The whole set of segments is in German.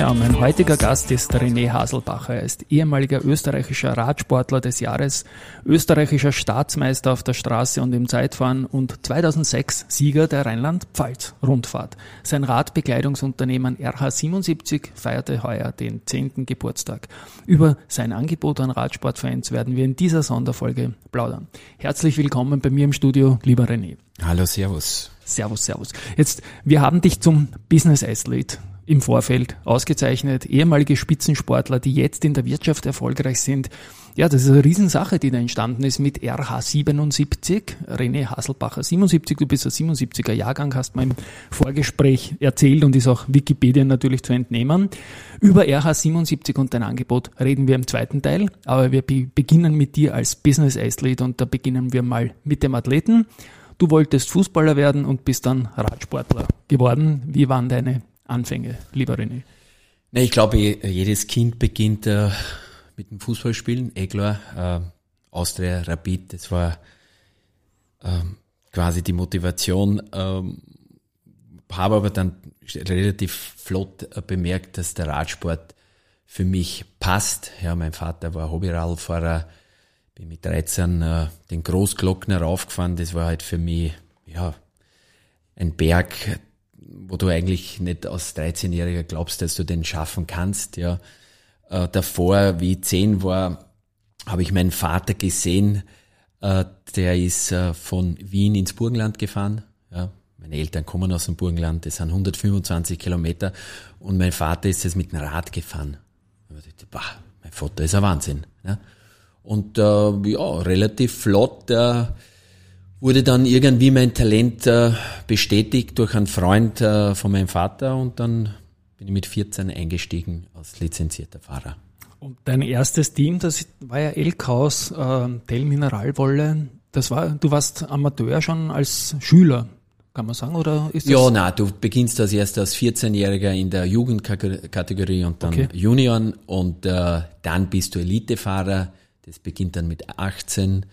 Ja, mein heutiger Gast ist René Haselbacher. Er ist ehemaliger österreichischer Radsportler des Jahres, österreichischer Staatsmeister auf der Straße und im Zeitfahren und 2006 Sieger der Rheinland-Pfalz-Rundfahrt. Sein Radbekleidungsunternehmen RH77 feierte heuer den 10. Geburtstag. Über sein Angebot an Radsportfans werden wir in dieser Sonderfolge plaudern. Herzlich willkommen bei mir im Studio, lieber René. Hallo, Servus. Servus, Servus. Jetzt, wir haben dich zum Business Athlete im Vorfeld ausgezeichnet, ehemalige Spitzensportler, die jetzt in der Wirtschaft erfolgreich sind. Ja, das ist eine Riesensache, die da entstanden ist mit RH77, René Hasselbacher 77, du bist ein 77er Jahrgang, hast mir im Vorgespräch erzählt und ist auch Wikipedia natürlich zu entnehmen. Über RH77 und dein Angebot reden wir im zweiten Teil, aber wir beginnen mit dir als Business Athlete und da beginnen wir mal mit dem Athleten. Du wolltest Fußballer werden und bist dann Radsportler geworden. Wie waren deine Anfänge, lieber René? Nee, ich glaube, jedes Kind beginnt äh, mit dem Fußballspielen, eh klar. Äh, Austria, Rapid, das war äh, quasi die Motivation. Ähm, habe aber dann relativ flott äh, bemerkt, dass der Radsport für mich passt. Ja, mein Vater war Hobbyradfahrer, bin mit 13 äh, den Großglockner raufgefahren. Das war halt für mich ja ein Berg, wo du eigentlich nicht als 13-Jähriger glaubst, dass du den schaffen kannst. Ja. Äh, davor, wie ich zehn war, habe ich meinen Vater gesehen, äh, der ist äh, von Wien ins Burgenland gefahren. Ja. Meine Eltern kommen aus dem Burgenland, das sind 125 Kilometer und mein Vater ist jetzt mit dem Rad gefahren. Ich dachte, bah, mein Vater ist ein Wahnsinn. Ja. Und ja, relativ flott wurde dann irgendwie mein Talent äh, bestätigt durch einen Freund äh, von meinem Vater und dann bin ich mit 14 eingestiegen als lizenzierter Fahrer. Und dein erstes Team, das war ja Elkhaus, äh, Tell Mineralwolle. Das war, du warst Amateur schon als Schüler, kann man sagen, oder ist das? Ja, na, du beginnst als erst als 14-Jähriger in der Jugendkategorie und dann okay. Junioren und äh, dann bist du Elitefahrer. Das beginnt dann mit 18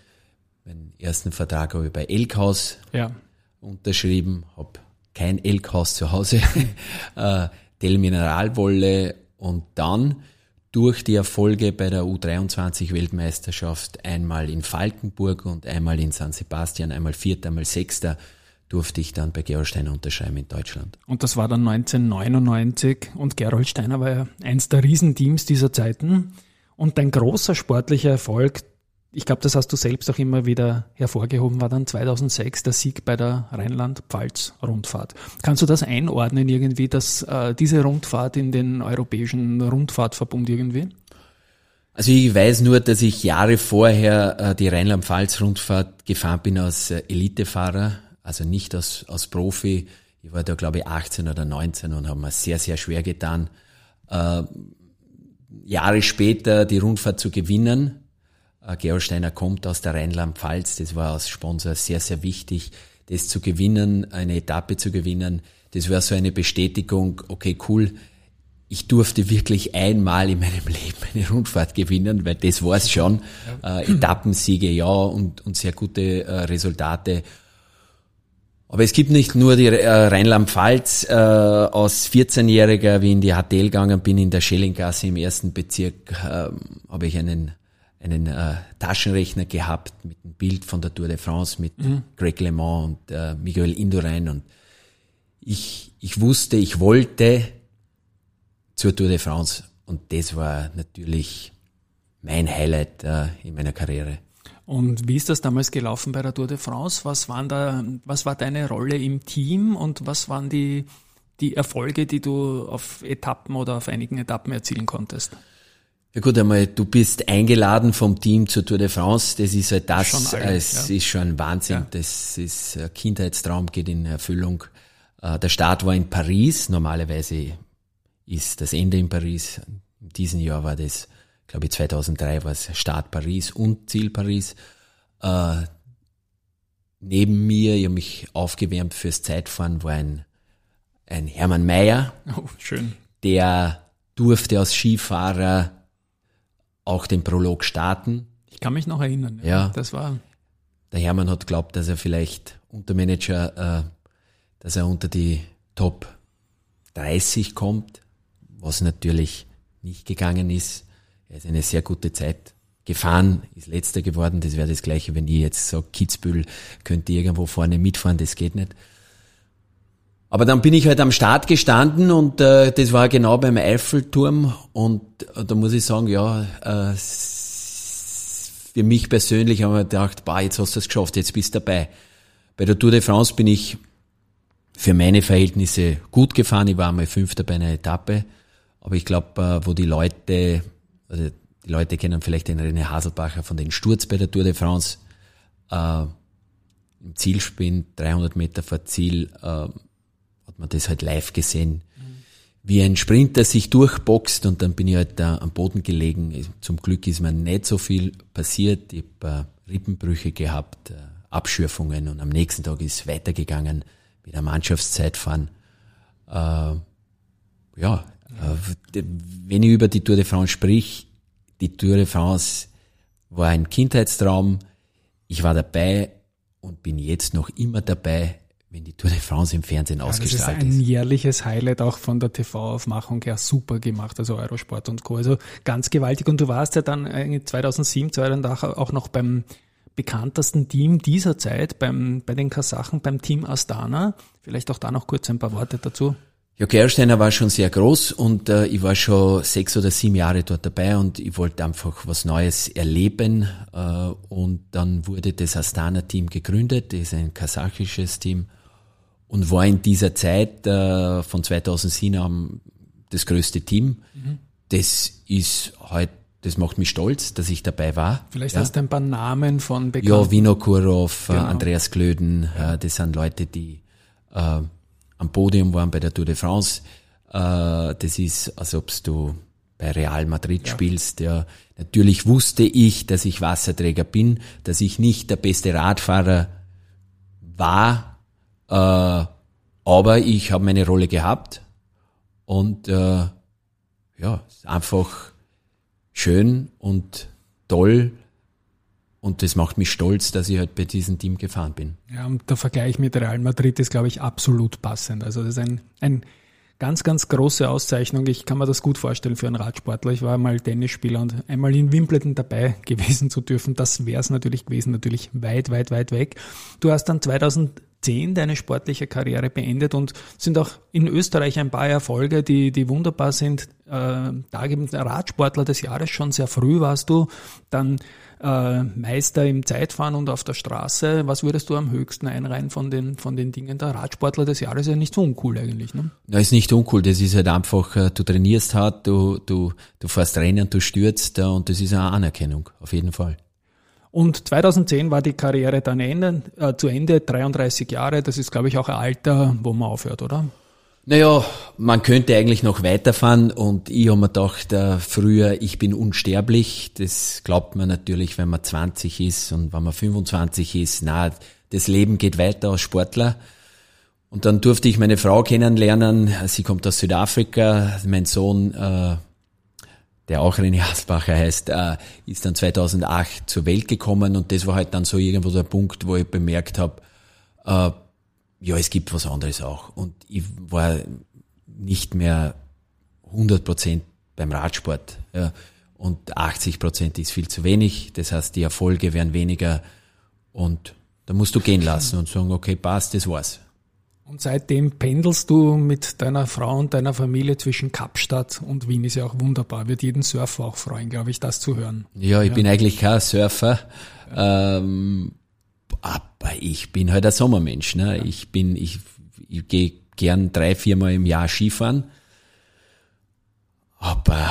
Meinen ersten Vertrag habe ich bei Elkhaus ja. unterschrieben, habe kein Elkhaus zu Hause, äh, Del Mineralwolle und dann durch die Erfolge bei der U23 Weltmeisterschaft einmal in Falkenburg und einmal in San Sebastian, einmal Vierter, einmal Sechster, durfte ich dann bei Gerold Steiner unterschreiben in Deutschland. Und das war dann 1999 und Gerold Steiner war ja eins der Riesenteams dieser Zeiten. Und dein großer sportlicher Erfolg, ich glaube, das hast du selbst auch immer wieder hervorgehoben, war dann 2006 der Sieg bei der Rheinland-Pfalz-Rundfahrt. Kannst du das einordnen irgendwie, dass äh, diese Rundfahrt in den europäischen Rundfahrtverbund irgendwie? Also ich weiß nur, dass ich Jahre vorher äh, die Rheinland-Pfalz-Rundfahrt gefahren bin als äh, Elitefahrer, also nicht als, als Profi. Ich war da glaube ich 18 oder 19 und habe mir sehr, sehr schwer getan, äh, Jahre später die Rundfahrt zu gewinnen Gerolsteiner kommt aus der Rheinland-Pfalz, das war als Sponsor sehr, sehr wichtig, das zu gewinnen, eine Etappe zu gewinnen. Das war so eine Bestätigung, okay, cool, ich durfte wirklich einmal in meinem Leben eine Rundfahrt gewinnen, weil das war's schon. Äh, Etappensiege, ja, und, und sehr gute äh, Resultate. Aber es gibt nicht nur die äh, Rheinland-Pfalz. Äh, als 14-Jähriger, wie in die HTL gegangen bin, in der Schellinggasse im ersten Bezirk, äh, habe ich einen einen äh, Taschenrechner gehabt mit einem Bild von der Tour de France mit mhm. Greg LeMond und äh, Miguel Indurain und ich, ich wusste, ich wollte zur Tour de France und das war natürlich mein Highlight äh, in meiner Karriere. Und wie ist das damals gelaufen bei der Tour de France? Was waren da, was war deine Rolle im Team und was waren die, die Erfolge, die du auf Etappen oder auf einigen Etappen erzielen konntest? Ja gut, einmal, du bist eingeladen vom Team zur Tour de France. Das ist halt das, schon es ja. ist schon ein Wahnsinn. Ja. Das ist ein Kindheitstraum, geht in Erfüllung. Äh, der Start war in Paris. Normalerweise ist das Ende in Paris. In diesem Jahr war das glaube ich 2003 war es Start Paris und Ziel Paris. Äh, neben mir, ich habe mich aufgewärmt fürs Zeitfahren, war ein, ein Hermann Mayer. Oh, schön. Der durfte als Skifahrer auch den Prolog starten. Ich kann mich noch erinnern. Ja. ja. Das war. Der Hermann hat glaubt, dass er vielleicht unter Manager, äh, dass er unter die Top 30 kommt, was natürlich nicht gegangen ist. Er ist eine sehr gute Zeit gefahren, ist letzter geworden. Das wäre das gleiche, wenn ich jetzt sage, Kitzbühel könnte irgendwo vorne mitfahren, das geht nicht. Aber dann bin ich halt am Start gestanden und äh, das war genau beim Eiffelturm und äh, da muss ich sagen, ja, äh, für mich persönlich haben wir gedacht, bah, jetzt hast du es geschafft, jetzt bist du dabei. Bei der Tour de France bin ich für meine Verhältnisse gut gefahren. Ich war einmal Fünfter bei einer Etappe. Aber ich glaube, äh, wo die Leute, also die Leute kennen vielleicht den René Haselbacher von den Sturz bei der Tour de France. Äh, Im Zielspin, 300 Meter vor Ziel, äh, hat man das halt live gesehen. Mhm. Wie ein Sprinter sich durchboxt und dann bin ich halt da am Boden gelegen. Zum Glück ist mir nicht so viel passiert. Ich habe äh, Rippenbrüche gehabt, äh, Abschürfungen und am nächsten Tag ist es weitergegangen mit der Mannschaftszeitfahren. Äh, ja, äh, wenn ich über die Tour de France sprich, die Tour de France war ein Kindheitstraum. Ich war dabei und bin jetzt noch immer dabei, wenn die Tour de France im Fernsehen ja, ausgestrahlt ist. Das ist ein jährliches Highlight auch von der TV-Aufmachung her super gemacht, also Eurosport und Co. Also ganz gewaltig. Und du warst ja dann 2007, 2008 auch noch beim bekanntesten Team dieser Zeit, beim, bei den Kasachen, beim Team Astana. Vielleicht auch da noch kurz ein paar Worte dazu. Ja, Gersteiner war schon sehr groß und äh, ich war schon sechs oder sieben Jahre dort dabei und ich wollte einfach was Neues erleben äh, und dann wurde das Astana-Team gegründet, das ist ein kasachisches Team und war in dieser Zeit äh, von 2007 an das größte Team. Mhm. Das ist heute das macht mich stolz, dass ich dabei war. Vielleicht ja. hast du ein paar Namen von Bekannten. Ja, Vino Kurov, äh, genau. Andreas Glöden, ja. das sind Leute, die äh, am Podium waren bei der Tour de France. Äh, das ist, als ob du bei Real Madrid ja. spielst. Ja. Natürlich wusste ich, dass ich Wasserträger bin, dass ich nicht der beste Radfahrer war, äh, aber ich habe meine Rolle gehabt und äh, ja, einfach schön und toll, und das macht mich stolz, dass ich halt bei diesem Team gefahren bin. Ja, und der Vergleich mit Real Madrid ist, glaube ich, absolut passend. Also das ist ein, ein ganz, ganz große Auszeichnung. Ich kann mir das gut vorstellen für einen Radsportler. Ich war mal Tennisspieler und einmal in Wimbledon dabei gewesen zu dürfen. Das wäre es natürlich gewesen, natürlich weit, weit, weit weg. Du hast dann 2010 deine sportliche Karriere beendet und sind auch in Österreich ein paar Erfolge, die, die wunderbar sind. Äh, da gibt Radsportler des Jahres schon sehr früh warst du. Dann äh, Meister im Zeitfahren und auf der Straße. Was würdest du am höchsten einreihen von den, von den Dingen? Der Radsportler des Jahres ist ja nicht so uncool eigentlich, ne? Das ist nicht uncool. Das ist halt einfach, äh, du trainierst hart, du, du, du fährst Rennen, du stürzt und das ist eine Anerkennung, auf jeden Fall. Und 2010 war die Karriere dann Ende, äh, zu Ende, 33 Jahre. Das ist, glaube ich, auch ein Alter, wo man aufhört, oder? Naja, man könnte eigentlich noch weiterfahren und ich habe mir gedacht, äh, früher, ich bin unsterblich. Das glaubt man natürlich, wenn man 20 ist und wenn man 25 ist. Na, das Leben geht weiter als Sportler. Und dann durfte ich meine Frau kennenlernen. Sie kommt aus Südafrika. Mein Sohn, äh, der auch René Hasbacher heißt, äh, ist dann 2008 zur Welt gekommen und das war halt dann so irgendwo der Punkt, wo ich bemerkt habe, äh, ja, es gibt was anderes auch. Und ich war nicht mehr 100 Prozent beim Radsport. Ja. Und 80 Prozent ist viel zu wenig. Das heißt, die Erfolge werden weniger. Und da musst du gehen lassen und sagen, okay, passt, das war's. Und seitdem pendelst du mit deiner Frau und deiner Familie zwischen Kapstadt und Wien. Ist ja auch wunderbar. Wird jeden Surfer auch freuen, glaube ich, das zu hören. Ja, ich ja. bin eigentlich kein Surfer. Ja. Ähm, aber ich bin halt ein Sommermensch. Ne? Ja. Ich bin, ich, ich gehe gern drei, viermal im Jahr Skifahren. Aber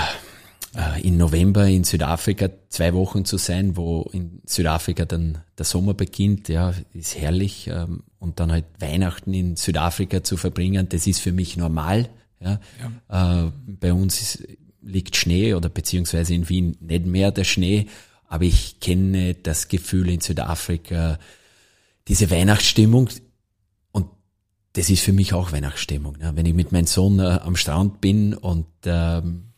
äh, in November in Südafrika zwei Wochen zu sein, wo in Südafrika dann der Sommer beginnt, ja, ist herrlich. Ähm, und dann halt Weihnachten in Südafrika zu verbringen, das ist für mich normal. Ja. ja. Äh, bei uns ist liegt Schnee oder beziehungsweise in Wien nicht mehr der Schnee, aber ich kenne das Gefühl in Südafrika, diese Weihnachtsstimmung und das ist für mich auch Weihnachtsstimmung. Ne? Wenn ich mit meinem Sohn äh, am Strand bin und ähm,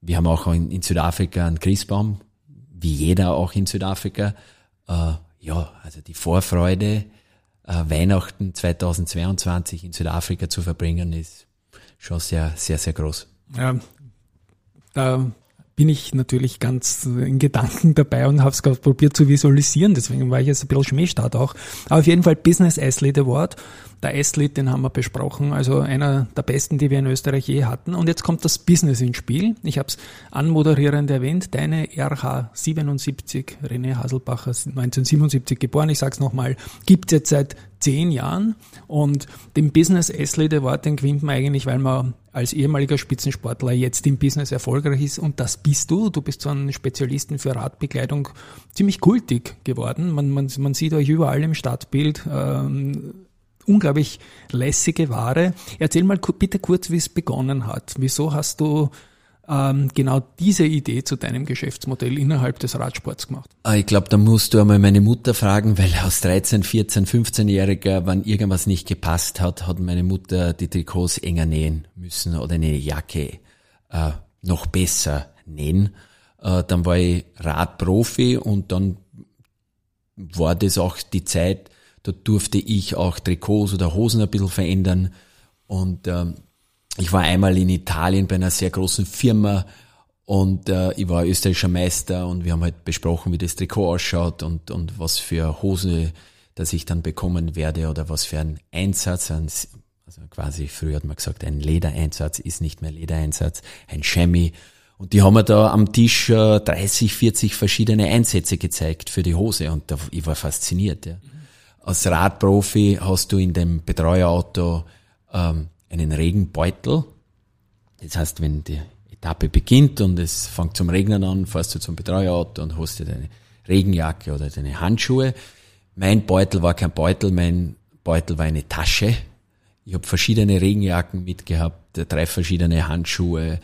wir haben auch in, in, Südafrika einen Christbaum, wie jeder auch in Südafrika. Äh, ja, also die Vorfreude, äh, Weihnachten 2022 in Südafrika zu verbringen, ist schon sehr, sehr, sehr groß. Ja, da bin ich natürlich ganz in Gedanken dabei und habe es probiert zu visualisieren. Deswegen war ich jetzt ein bisschen Schmähstart auch. Aber auf jeden Fall Business Athlete Award. Der Athlete, den haben wir besprochen, also einer der besten, die wir in Österreich je hatten. Und jetzt kommt das Business ins Spiel. Ich habe es anmoderierend erwähnt. Deine RH77, René Haselbacher, 1977 geboren, ich sage es nochmal, gibt es jetzt seit zehn Jahren. Und den Business Athlete Award, den gewinnt man eigentlich, weil man als ehemaliger Spitzensportler jetzt im Business erfolgreich ist. Und das bist du. Du bist so ein Spezialisten für Radbekleidung ziemlich kultig geworden. Man, man, man sieht euch überall im Stadtbild. Ähm, unglaublich lässige Ware. Erzähl mal bitte kurz, wie es begonnen hat. Wieso hast du ähm, genau diese Idee zu deinem Geschäftsmodell innerhalb des Radsports gemacht? Ah, ich glaube, da musst du einmal meine Mutter fragen, weil aus 13, 14, 15-Jähriger, wenn irgendwas nicht gepasst hat, hat meine Mutter die Trikots enger nähen müssen oder eine Jacke äh, noch besser nähen. Äh, dann war ich Radprofi und dann war das auch die Zeit, da durfte ich auch Trikots oder Hosen ein bisschen verändern und ähm, ich war einmal in Italien bei einer sehr großen Firma und äh, ich war österreichischer Meister und wir haben halt besprochen, wie das Trikot ausschaut und, und was für Hose, das ich dann bekommen werde oder was für ein Einsatz, ein, also quasi früher hat man gesagt, ein Ledereinsatz ist nicht mehr Ledereinsatz, ein Chemie. Und die haben mir da am Tisch äh, 30, 40 verschiedene Einsätze gezeigt für die Hose und da, ich war fasziniert. Ja. Als Radprofi hast du in dem Betreuerauto ähm, einen Regenbeutel. Das heißt, wenn die Etappe beginnt und es fängt zum Regnen an, fährst du zum Betreuerauto und hast dir deine Regenjacke oder deine Handschuhe. Mein Beutel war kein Beutel, mein Beutel war eine Tasche. Ich habe verschiedene Regenjacken mitgehabt, drei verschiedene Handschuhe,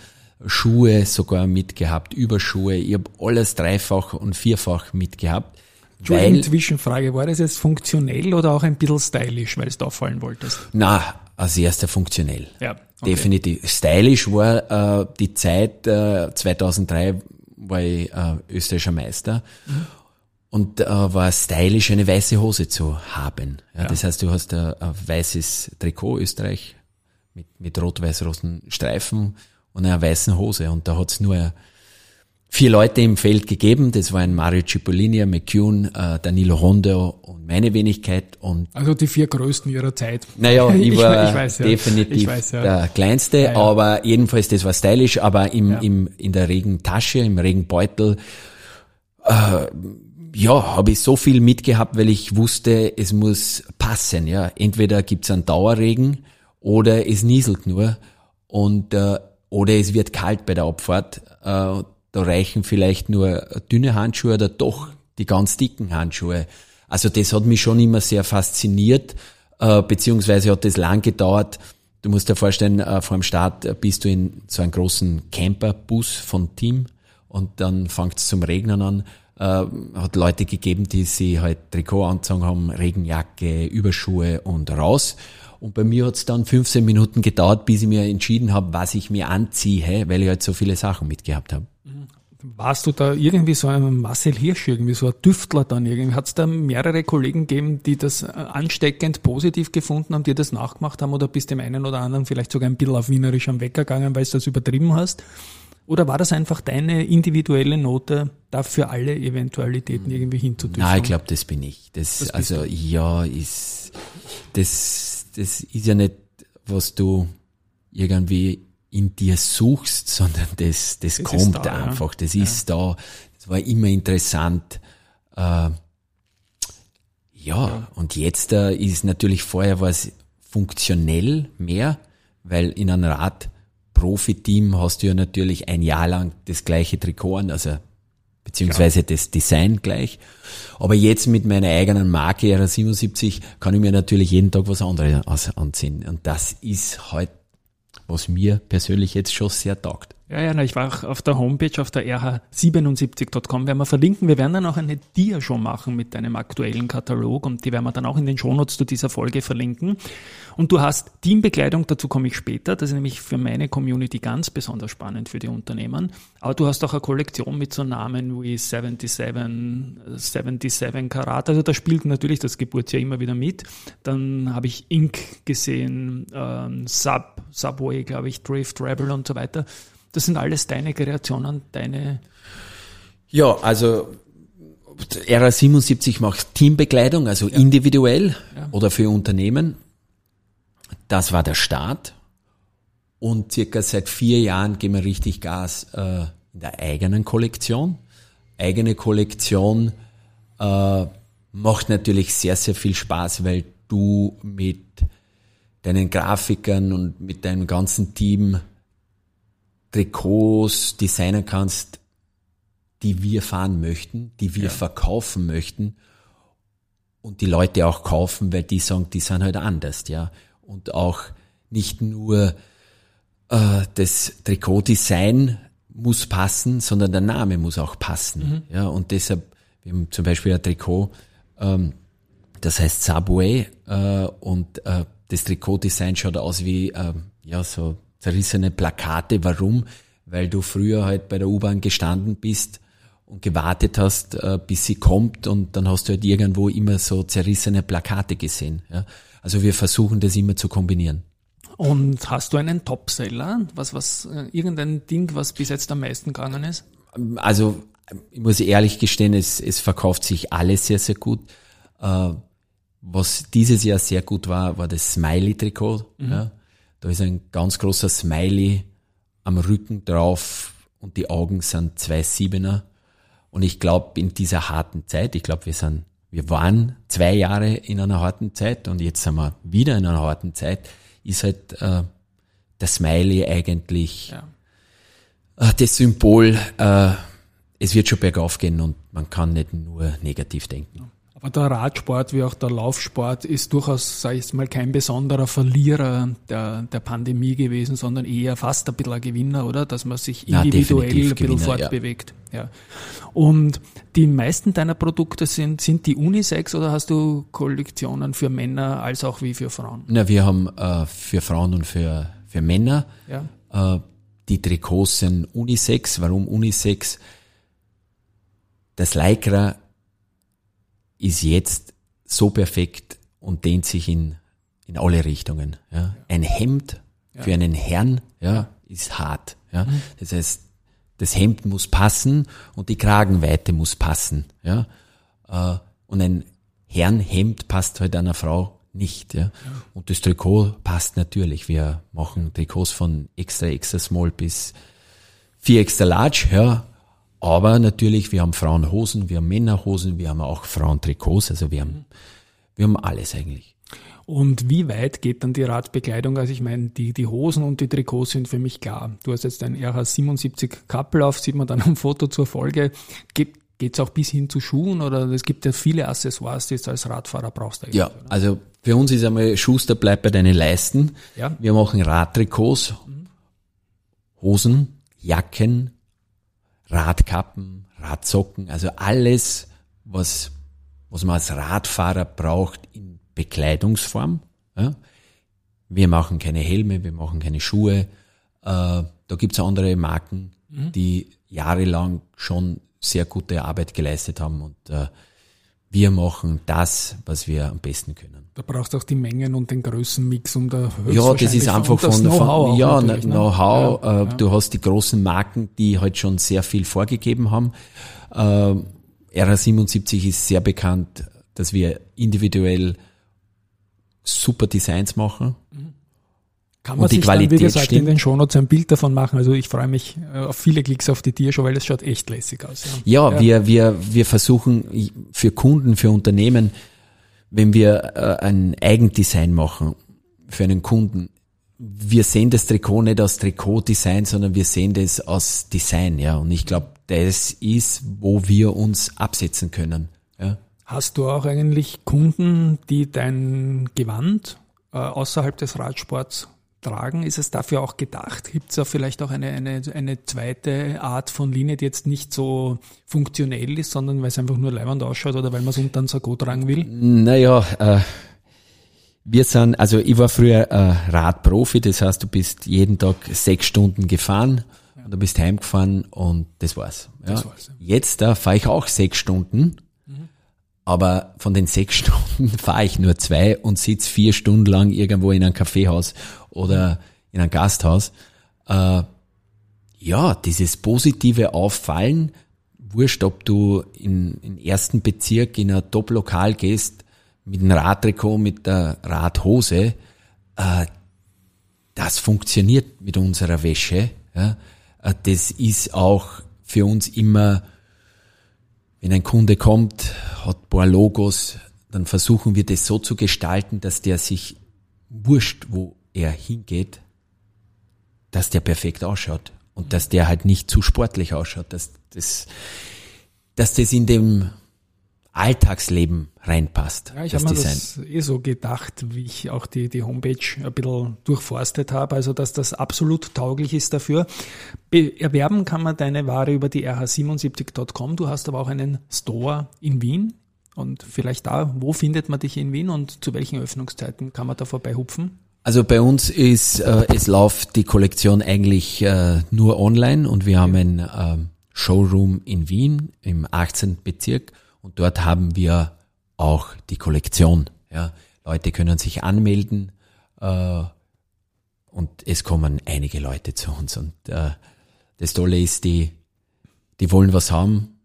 Schuhe sogar mitgehabt, Überschuhe. Ich habe alles dreifach und vierfach mitgehabt. Entschuldigung, Zwischenfrage, war das jetzt funktionell oder auch ein bisschen stylisch, weil du da auffallen wolltest? Na, als erster funktionell. Ja, okay. Definitiv. Stylisch war äh, die Zeit, äh, 2003 war ich äh, österreichischer Meister. Mhm. Und äh, war stylisch, eine weiße Hose zu haben. Ja, ja. Das heißt, du hast ein, ein weißes Trikot Österreich mit, mit rot-weiß-roten Streifen und einer weißen Hose. Und da hat's nur vier Leute im Feld gegeben. Das waren Mario Cipollini, McCune, äh, Danilo Rondo und meine Wenigkeit. Und also die vier größten ihrer Zeit. Naja, ich war ich weiß, ja. definitiv weiß, ja. der kleinste, ja, aber jedenfalls das war stylisch, aber im, im, in der Regentasche, im Regenbeutel, äh, ja, habe ich so viel mitgehabt, weil ich wusste, es muss passen. Ja, entweder gibt's einen Dauerregen oder es nieselt nur und äh, oder es wird kalt bei der Abfahrt. Äh, da reichen vielleicht nur dünne Handschuhe oder doch die ganz dicken Handschuhe. Also das hat mich schon immer sehr fasziniert, äh, beziehungsweise hat das lang gedauert. Du musst dir vorstellen, äh, vor dem Start bist du in so einem großen Camperbus von Team und dann fängt es zum Regnen an. Äh, hat Leute gegeben, die sie halt Trikot angezogen haben, Regenjacke, Überschuhe und raus. Und bei mir hat es dann 15 Minuten gedauert, bis ich mir entschieden habe, was ich mir anziehe, weil ich halt so viele Sachen mitgehabt habe. Warst du da irgendwie so ein Marcel Hirsch, irgendwie so ein Düftler dann irgendwie? Hat es da mehrere Kollegen gegeben, die das äh, ansteckend positiv gefunden haben, die das nachgemacht haben oder bist dem einen oder anderen vielleicht sogar ein bisschen auf Wienerisch am Weg gegangen, weil du das übertrieben hast? Oder war das einfach deine individuelle Note, da für alle Eventualitäten irgendwie hinzudüften? Nein, ich glaube, das bin ich. Das, das also ja, ist das, das ist ja nicht, was du irgendwie in dir suchst, sondern das, das, das kommt da, einfach, das ja. ist da. Das war immer interessant. Äh, ja, ja, und jetzt äh, ist natürlich vorher was funktionell mehr, weil in einem Rad-Profi-Team hast du ja natürlich ein Jahr lang das gleiche Trikot an, also beziehungsweise ja. das Design gleich. Aber jetzt mit meiner eigenen Marke RA77 kann ich mir natürlich jeden Tag was anderes anziehen. Und das ist heute was mir persönlich jetzt schon sehr taugt. Ja, ja, ich war auch auf der Homepage, auf der rh77.com, werden wir verlinken. Wir werden dann auch eine Dia-Show machen mit deinem aktuellen Katalog und die werden wir dann auch in den Shownotes zu dieser Folge verlinken. Und du hast Teambekleidung, dazu komme ich später, das ist nämlich für meine Community ganz besonders spannend für die Unternehmen. Aber du hast auch eine Kollektion mit so Namen wie 77, 77 Karat, also da spielt natürlich das Geburtsjahr immer wieder mit. Dann habe ich Ink gesehen, ähm, Sub, Subway, glaube ich, Drift, Rebel und so weiter. Das sind alles deine Kreationen, deine. Ja, also RA77 macht Teambekleidung, also ja. individuell ja. oder für Unternehmen. Das war der Start. Und circa seit vier Jahren gehen wir richtig Gas äh, in der eigenen Kollektion. Eigene Kollektion äh, macht natürlich sehr, sehr viel Spaß, weil du mit deinen Grafikern und mit deinem ganzen Team Trikots designen kannst, die wir fahren möchten, die wir ja. verkaufen möchten und die Leute auch kaufen, weil die sagen, die sind halt anders, ja. Und auch nicht nur äh, das Trikotdesign muss passen, sondern der Name muss auch passen, mhm. ja. Und deshalb, wir haben zum Beispiel ein Trikot, ähm, das heißt Subway äh, und äh, das Trikotdesign schaut aus wie äh, ja so zerrissene Plakate. Warum? Weil du früher halt bei der U-Bahn gestanden bist und gewartet hast, äh, bis sie kommt und dann hast du halt irgendwo immer so zerrissene Plakate gesehen. Ja? Also wir versuchen das immer zu kombinieren. Und hast du einen Topseller? Was, was, äh, irgendein Ding, was bis jetzt am meisten gegangen ist? Also, ich muss ehrlich gestehen, es, es verkauft sich alles sehr, sehr gut. Äh, was dieses Jahr sehr gut war, war das Smiley-Trikot. Mhm. Ja. Da ist ein ganz großer Smiley am Rücken drauf und die Augen sind zwei Siebener. Und ich glaube, in dieser harten Zeit, ich glaube, wir sind, wir waren zwei Jahre in einer harten Zeit und jetzt sind wir wieder in einer harten Zeit, ist halt äh, der Smiley eigentlich ja. äh, das Symbol, äh, es wird schon bergauf gehen und man kann nicht nur negativ denken. Der Radsport wie auch der Laufsport ist durchaus, sage ich mal, kein besonderer Verlierer der, der Pandemie gewesen, sondern eher fast ein bisschen ein Gewinner, oder? Dass man sich individuell ja, ein bisschen Gewinner, fortbewegt. Ja. ja. Und die meisten deiner Produkte sind, sind die Unisex oder hast du Kollektionen für Männer als auch wie für Frauen? Na, wir haben äh, für Frauen und für, für Männer. Ja. Äh, die Trikots sind Unisex. Warum Unisex? Das Lycra ist jetzt so perfekt und dehnt sich in, in alle Richtungen. Ja. Ein Hemd für einen Herrn ja, ist hart. Ja. Mhm. Das heißt, das Hemd muss passen und die Kragenweite muss passen. Ja. Äh, und ein Herrenhemd passt halt einer Frau nicht. Ja. Und das Trikot passt natürlich. Wir machen Trikots von extra, extra small bis vier extra large. Ja. Aber natürlich, wir haben Frauenhosen, wir haben Männerhosen, wir haben auch Frauentrikots, also wir haben, wir haben alles eigentlich. Und wie weit geht dann die Radbekleidung? Also ich meine, die, die Hosen und die Trikots sind für mich klar. Du hast jetzt ein RH77 Kappelauf, sieht man dann am Foto zur Folge. Geht es auch bis hin zu Schuhen oder es gibt ja viele Accessoires, die du als Radfahrer brauchst. Ja, oder? also für uns ist einmal Schuster bleibt bei deinen Leisten. Ja. Wir machen Radtrikots, Hosen, Jacken, Radkappen, Radsocken, also alles, was, was man als Radfahrer braucht in Bekleidungsform. Ja. Wir machen keine Helme, wir machen keine Schuhe. Äh, da gibt's andere Marken, mhm. die jahrelang schon sehr gute Arbeit geleistet haben und äh, wir machen das, was wir am besten können. Da brauchst du auch die Mengen und den Größenmix, um da Ja, das ist einfach von, von ja, ne? Know-how. Ja, äh, ja. Du hast die großen Marken, die halt schon sehr viel vorgegeben haben. Äh, RA77 ist sehr bekannt, dass wir individuell super Designs machen. Mhm. Kann man und die sich Qualität dann, wie gesagt, stimmt. in den Shownotes ein Bild davon machen. Also ich freue mich äh, auf viele Klicks auf die Tiershow, weil das schaut echt lässig aus. Ja, ja, Wir, wir, wir versuchen für Kunden, für Unternehmen, wenn wir äh, ein Eigendesign machen für einen Kunden, wir sehen das Trikot nicht als Trikotdesign, sondern wir sehen das als Design, ja. Und ich glaube, das ist, wo wir uns absetzen können. Ja. Hast du auch eigentlich Kunden, die dein Gewand äh, außerhalb des Radsports tragen? Ist es dafür auch gedacht? Gibt es da vielleicht auch eine, eine, eine zweite Art von Linie, die jetzt nicht so funktionell ist, sondern weil es einfach nur leibend ausschaut oder weil man es unter ein Sakko tragen will? Naja, äh, wir sind, also ich war früher äh, Radprofi, das heißt, du bist jeden Tag sechs Stunden gefahren ja. und du bist heimgefahren und das war's. Ja. Das war's ja. Jetzt da fahre ich auch sechs Stunden, aber von den sechs Stunden fahre ich nur zwei und sitze vier Stunden lang irgendwo in einem Kaffeehaus oder in einem Gasthaus. Äh, ja, dieses positive Auffallen, wurscht, ob du in, in ersten Bezirk in ein Top-Lokal gehst, mit dem Radtrikot, mit der Radhose, äh, das funktioniert mit unserer Wäsche. Ja. Äh, das ist auch für uns immer, wenn ein Kunde kommt, hat ein paar Logos, dann versuchen wir das so zu gestalten, dass der sich wurscht, wo er hingeht, dass der perfekt ausschaut und dass der halt nicht zu sportlich ausschaut, dass das, dass das in dem Alltagsleben reinpasst. Ja, ich habe mir das eh so gedacht, wie ich auch die, die Homepage ein bisschen durchforstet habe, also dass das absolut tauglich ist dafür. Be erwerben kann man deine Ware über die rh77.com. Du hast aber auch einen Store in Wien. Und vielleicht da, wo findet man dich in Wien und zu welchen Öffnungszeiten kann man da vorbei hupfen? Also bei uns ist, äh, es läuft die Kollektion eigentlich äh, nur online und wir haben ein äh, Showroom in Wien im 18. Bezirk und dort haben wir auch die Kollektion. Ja. Leute können sich anmelden äh, und es kommen einige Leute zu uns. Und äh, das Tolle ist, die, die wollen was haben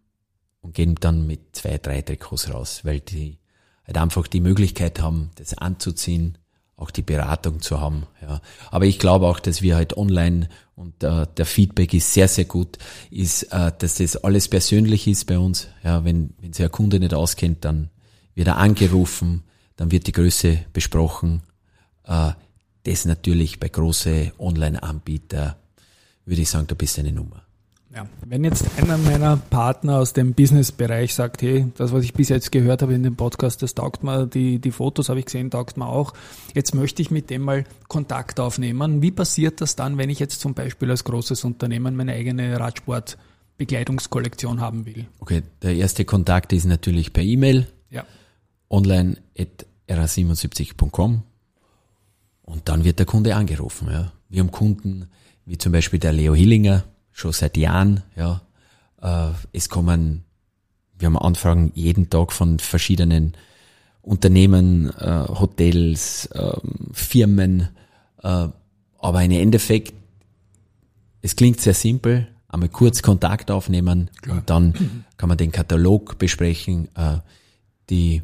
und gehen dann mit zwei, drei Trikots raus, weil die halt einfach die Möglichkeit haben, das anzuziehen, auch die Beratung zu haben. Ja. Aber ich glaube auch, dass wir halt online und äh, der Feedback ist sehr, sehr gut, ist, äh, dass das alles persönlich ist bei uns. Ja, wenn, wenn sich ein Kunde nicht auskennt, dann wird er angerufen, dann wird die Größe besprochen. Äh, das natürlich bei große Online-Anbieter, würde ich sagen, du bist eine Nummer. Ja, wenn jetzt einer meiner Partner aus dem Business-Bereich sagt, hey, das, was ich bis jetzt gehört habe in dem Podcast, das taugt mir, die, die Fotos habe ich gesehen, taugt mir auch. Jetzt möchte ich mit dem mal Kontakt aufnehmen. Wie passiert das dann, wenn ich jetzt zum Beispiel als großes Unternehmen meine eigene Radsport-Bekleidungskollektion haben will? Okay, der erste Kontakt ist natürlich per E-Mail. Ja. Online at ra77.com und dann wird der Kunde angerufen. Ja. Wir haben Kunden wie zum Beispiel der Leo Hillinger, schon seit Jahren. Ja, äh, es kommen, wir haben Anfragen jeden Tag von verschiedenen Unternehmen, äh, Hotels, äh, Firmen. Äh, aber im Endeffekt, es klingt sehr simpel. Einmal kurz Kontakt aufnehmen Klar. und dann kann man den Katalog besprechen. Die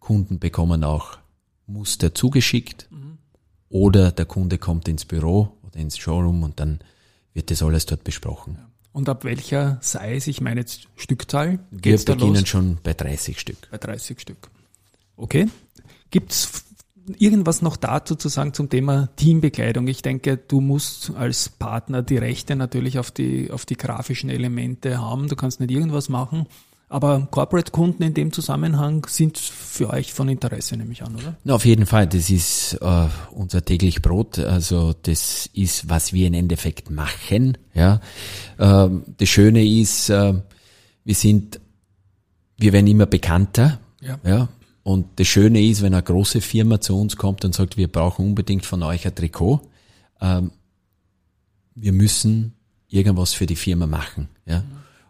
Kunden bekommen auch Muster zugeschickt mhm. oder der Kunde kommt ins Büro oder ins Showroom und dann wird das alles dort besprochen. Und ab welcher Size, ich meine jetzt Stückzahl? Wir beginnen los? schon bei 30 Stück. Bei 30 Stück. Okay. Gibt's irgendwas noch dazu zu sagen zum Thema Teambekleidung? Ich denke, du musst als Partner die Rechte natürlich auf die, auf die grafischen Elemente haben. Du kannst nicht irgendwas machen. Aber Corporate-Kunden in dem Zusammenhang sind für euch von Interesse, nehme ich an, oder? Na, auf jeden Fall. Das ist äh, unser täglich Brot. Also das ist, was wir im Endeffekt machen. Ja. Ähm, das Schöne ist, äh, wir sind, wir werden immer bekannter. Ja. ja. Und das Schöne ist, wenn eine große Firma zu uns kommt und sagt, wir brauchen unbedingt von euch ein Trikot, ähm, wir müssen irgendwas für die Firma machen. Ja. Mhm.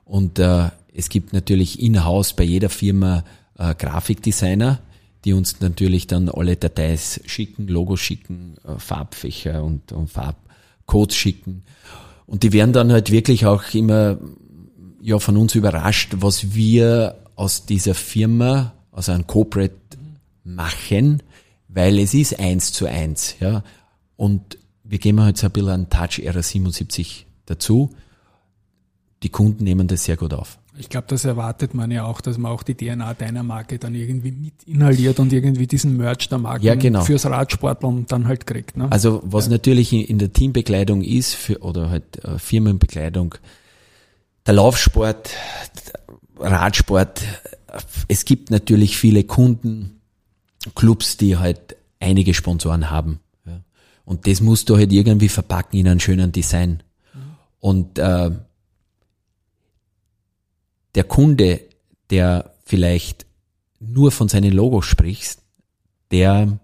Und äh, es gibt natürlich in-house bei jeder Firma äh, Grafikdesigner, die uns natürlich dann alle Dateis schicken, Logos schicken, äh, Farbfächer und, und Farbcodes schicken. Und die werden dann halt wirklich auch immer ja von uns überrascht, was wir aus dieser Firma, aus einem Corporate machen, weil es ist eins zu eins, ja. Und wir geben halt so ein bisschen einen Touch RA77 dazu. Die Kunden nehmen das sehr gut auf. Ich glaube, das erwartet man ja auch, dass man auch die DNA deiner Marke dann irgendwie mit inhaliert und irgendwie diesen Merch der Marke ja, genau. fürs Radsporteln dann halt kriegt. Ne? Also was ja. natürlich in der Teambekleidung ist für, oder halt äh, Firmenbekleidung, der Laufsport, Radsport, es gibt natürlich viele Kunden, Clubs, die halt einige Sponsoren haben. Ja. Und das musst du halt irgendwie verpacken in einen schönen Design. Und äh, der Kunde, der vielleicht nur von seinen Logos spricht, der,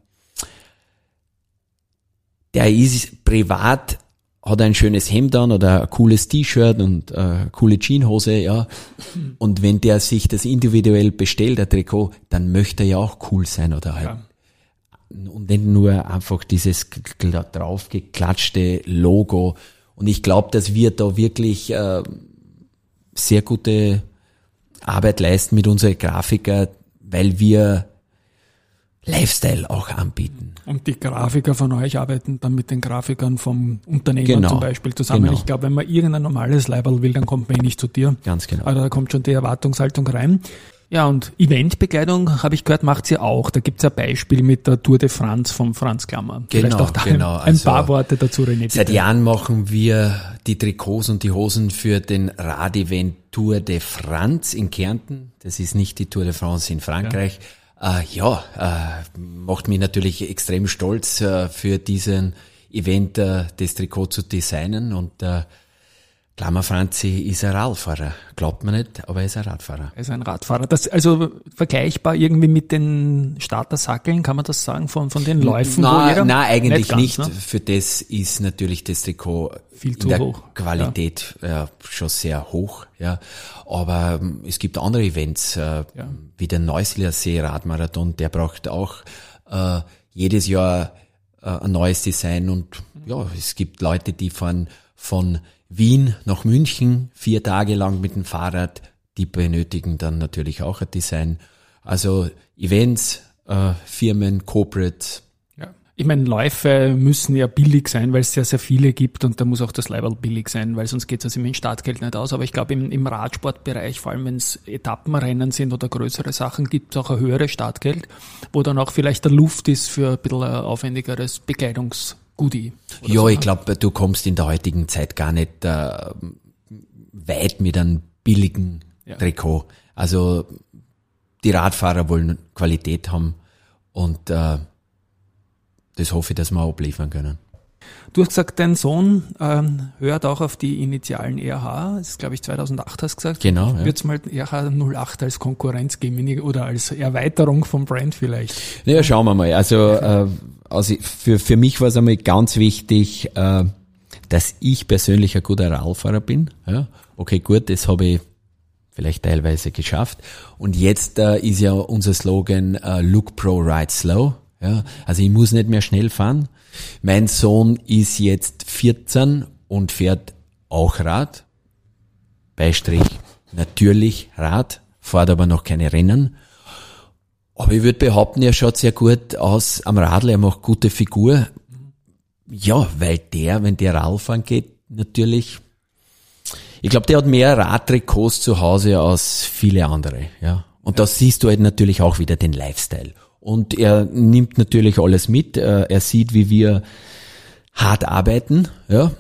der ist privat, hat ein schönes Hemd an oder ein cooles T-Shirt und eine coole Jeanshose, ja. Und wenn der sich das individuell bestellt, ein Trikot, dann möchte er ja auch cool sein oder halt. Ja. Und nicht nur einfach dieses draufgeklatschte Logo. Und ich glaube, dass wir da wirklich äh, sehr gute Arbeit leisten mit unseren Grafiker, weil wir Lifestyle auch anbieten. Und die Grafiker von euch arbeiten dann mit den Grafikern vom Unternehmen genau. zum Beispiel zusammen. Genau. Ich glaube, wenn man irgendein normales Leiberl will, dann kommt man eh nicht zu dir. Ganz genau. Also da kommt schon die Erwartungshaltung rein. Ja, und Eventbekleidung, habe ich gehört, macht sie auch. Da gibt's ein Beispiel mit der Tour de France vom Franz Klammer. Vielleicht genau, auch da genau. ein, also paar Worte dazu, René. Bitte. Seit Jahren machen wir die Trikots und die Hosen für den Radevent Tour de France in Kärnten. Das ist nicht die Tour de France in Frankreich. Ja, äh, ja äh, macht mich natürlich extrem stolz, äh, für diesen Event äh, das Trikot zu designen und äh, Klammer Franzi ist ein Radfahrer. Glaubt man nicht, aber er ist ein Radfahrer. Er ist ein Radfahrer. Das, also vergleichbar irgendwie mit den Startersackeln, kann man das sagen, von, von den Läufen? Nein, nein eigentlich nicht. Ganz, nicht. Ne? Für das ist natürlich das Trikot viel zu hoch. Qualität ja. ja. schon sehr hoch. Ja, aber ähm, es gibt andere Events, äh, ja. wie der Neusiedler See Radmarathon. Der braucht auch äh, jedes Jahr äh, ein neues Design und ja, es gibt Leute, die fahren von Wien nach München, vier Tage lang mit dem Fahrrad, die benötigen dann natürlich auch ein Design. Also Events, äh, Firmen, Corporates. Ja. Ich meine, Läufe müssen ja billig sein, weil es sehr, sehr viele gibt und da muss auch das Level billig sein, weil sonst geht es also dem Startgeld nicht aus. Aber ich glaube, im, im Radsportbereich, vor allem wenn es Etappenrennen sind oder größere Sachen, gibt es auch ein höheres Startgeld, wo dann auch vielleicht der Luft ist für ein bisschen aufwendigeres Bekleidungs- Goodie. Ja, so. ich glaube, du kommst in der heutigen Zeit gar nicht äh, weit mit einem billigen ja. Trikot. Also die Radfahrer wollen Qualität haben und äh, das hoffe ich, dass wir abliefern können. Du hast gesagt, dein Sohn ähm, hört auch auf die Initialen RH. Das ist, glaube ich, 2008 hast du gesagt. Genau. Ja. Wird es mal RH 08 als Konkurrenz geben oder als Erweiterung vom Brand vielleicht? Naja, schauen wir mal. Also, äh, also für, für mich war es einmal ganz wichtig, äh, dass ich persönlich ein guter Radfahrer bin. Ja? Okay, gut, das habe ich vielleicht teilweise geschafft. Und jetzt äh, ist ja unser Slogan äh, Look Pro Ride Slow. Ja? Also ich muss nicht mehr schnell fahren. Mein Sohn ist jetzt 14 und fährt auch Rad. Beistrich natürlich Rad, fährt aber noch keine Rennen. Aber ich würde behaupten, er schaut sehr gut aus am Radl, er macht gute Figur. Ja, weil der, wenn der Radfahren geht, natürlich, ich glaube, der hat mehr Radtrikots zu Hause als viele andere, ja. Und da siehst du halt natürlich auch wieder den Lifestyle. Und er nimmt natürlich alles mit. Äh, er sieht, wie wir hart arbeiten, ja.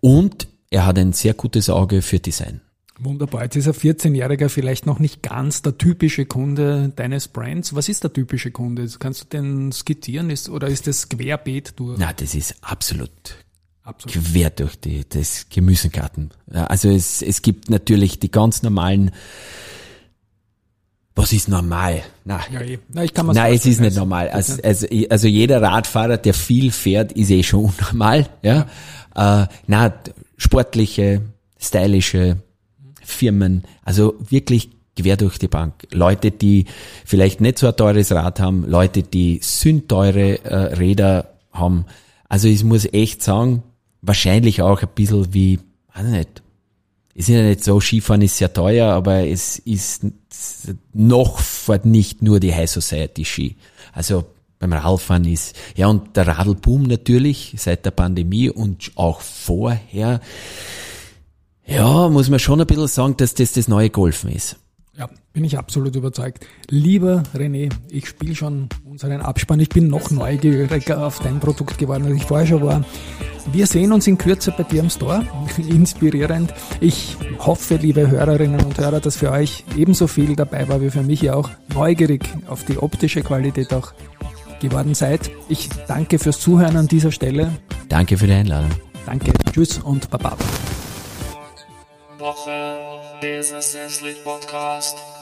Und er hat ein sehr gutes Auge für Design. Wunderbar. Jetzt ist ein 14-Jähriger vielleicht noch nicht ganz der typische Kunde deines Brands. Was ist der typische Kunde? Kannst du den skizzieren ist, oder ist das querbeet durch? Na, das ist absolut, absolut. quer durch die, das Gemüsegarten. Also es, es gibt natürlich die ganz normalen was ist normal? Na, ja, eh. Na ich kann Nein, es ist nicht normal. Also, also, also jeder Radfahrer, der viel fährt, ist eh schon unnormal. Ja? ja. Äh, na, sportliche, stylische Firmen, also wirklich quer durch die Bank. Leute, die vielleicht nicht so ein teures Rad haben, Leute, die sündteure äh, Räder haben. Also ich muss echt sagen, wahrscheinlich auch ein bisschen wie, weiß nicht, ist ja nicht so, Skifahren ist sehr teuer, aber es ist noch nicht nur die High Society Ski. Also beim Radfahren ist, ja, und der Radlboom natürlich seit der Pandemie und auch vorher, ja, muss man schon ein bisschen sagen, dass das das neue Golfen ist. Ja, bin ich absolut überzeugt. Lieber René, ich spiele schon unseren Abspann. Ich bin noch neugieriger auf dein Produkt geworden, als ich vorher schon war. Wir sehen uns in Kürze bei dir im Store. Inspirierend. Ich hoffe, liebe Hörerinnen und Hörer, dass für euch ebenso viel dabei war wie für mich auch. Neugierig auf die optische Qualität auch geworden seid. Ich danke fürs Zuhören an dieser Stelle. Danke für die Einladung. Danke. Tschüss und Baba. Woche, Business Podcast.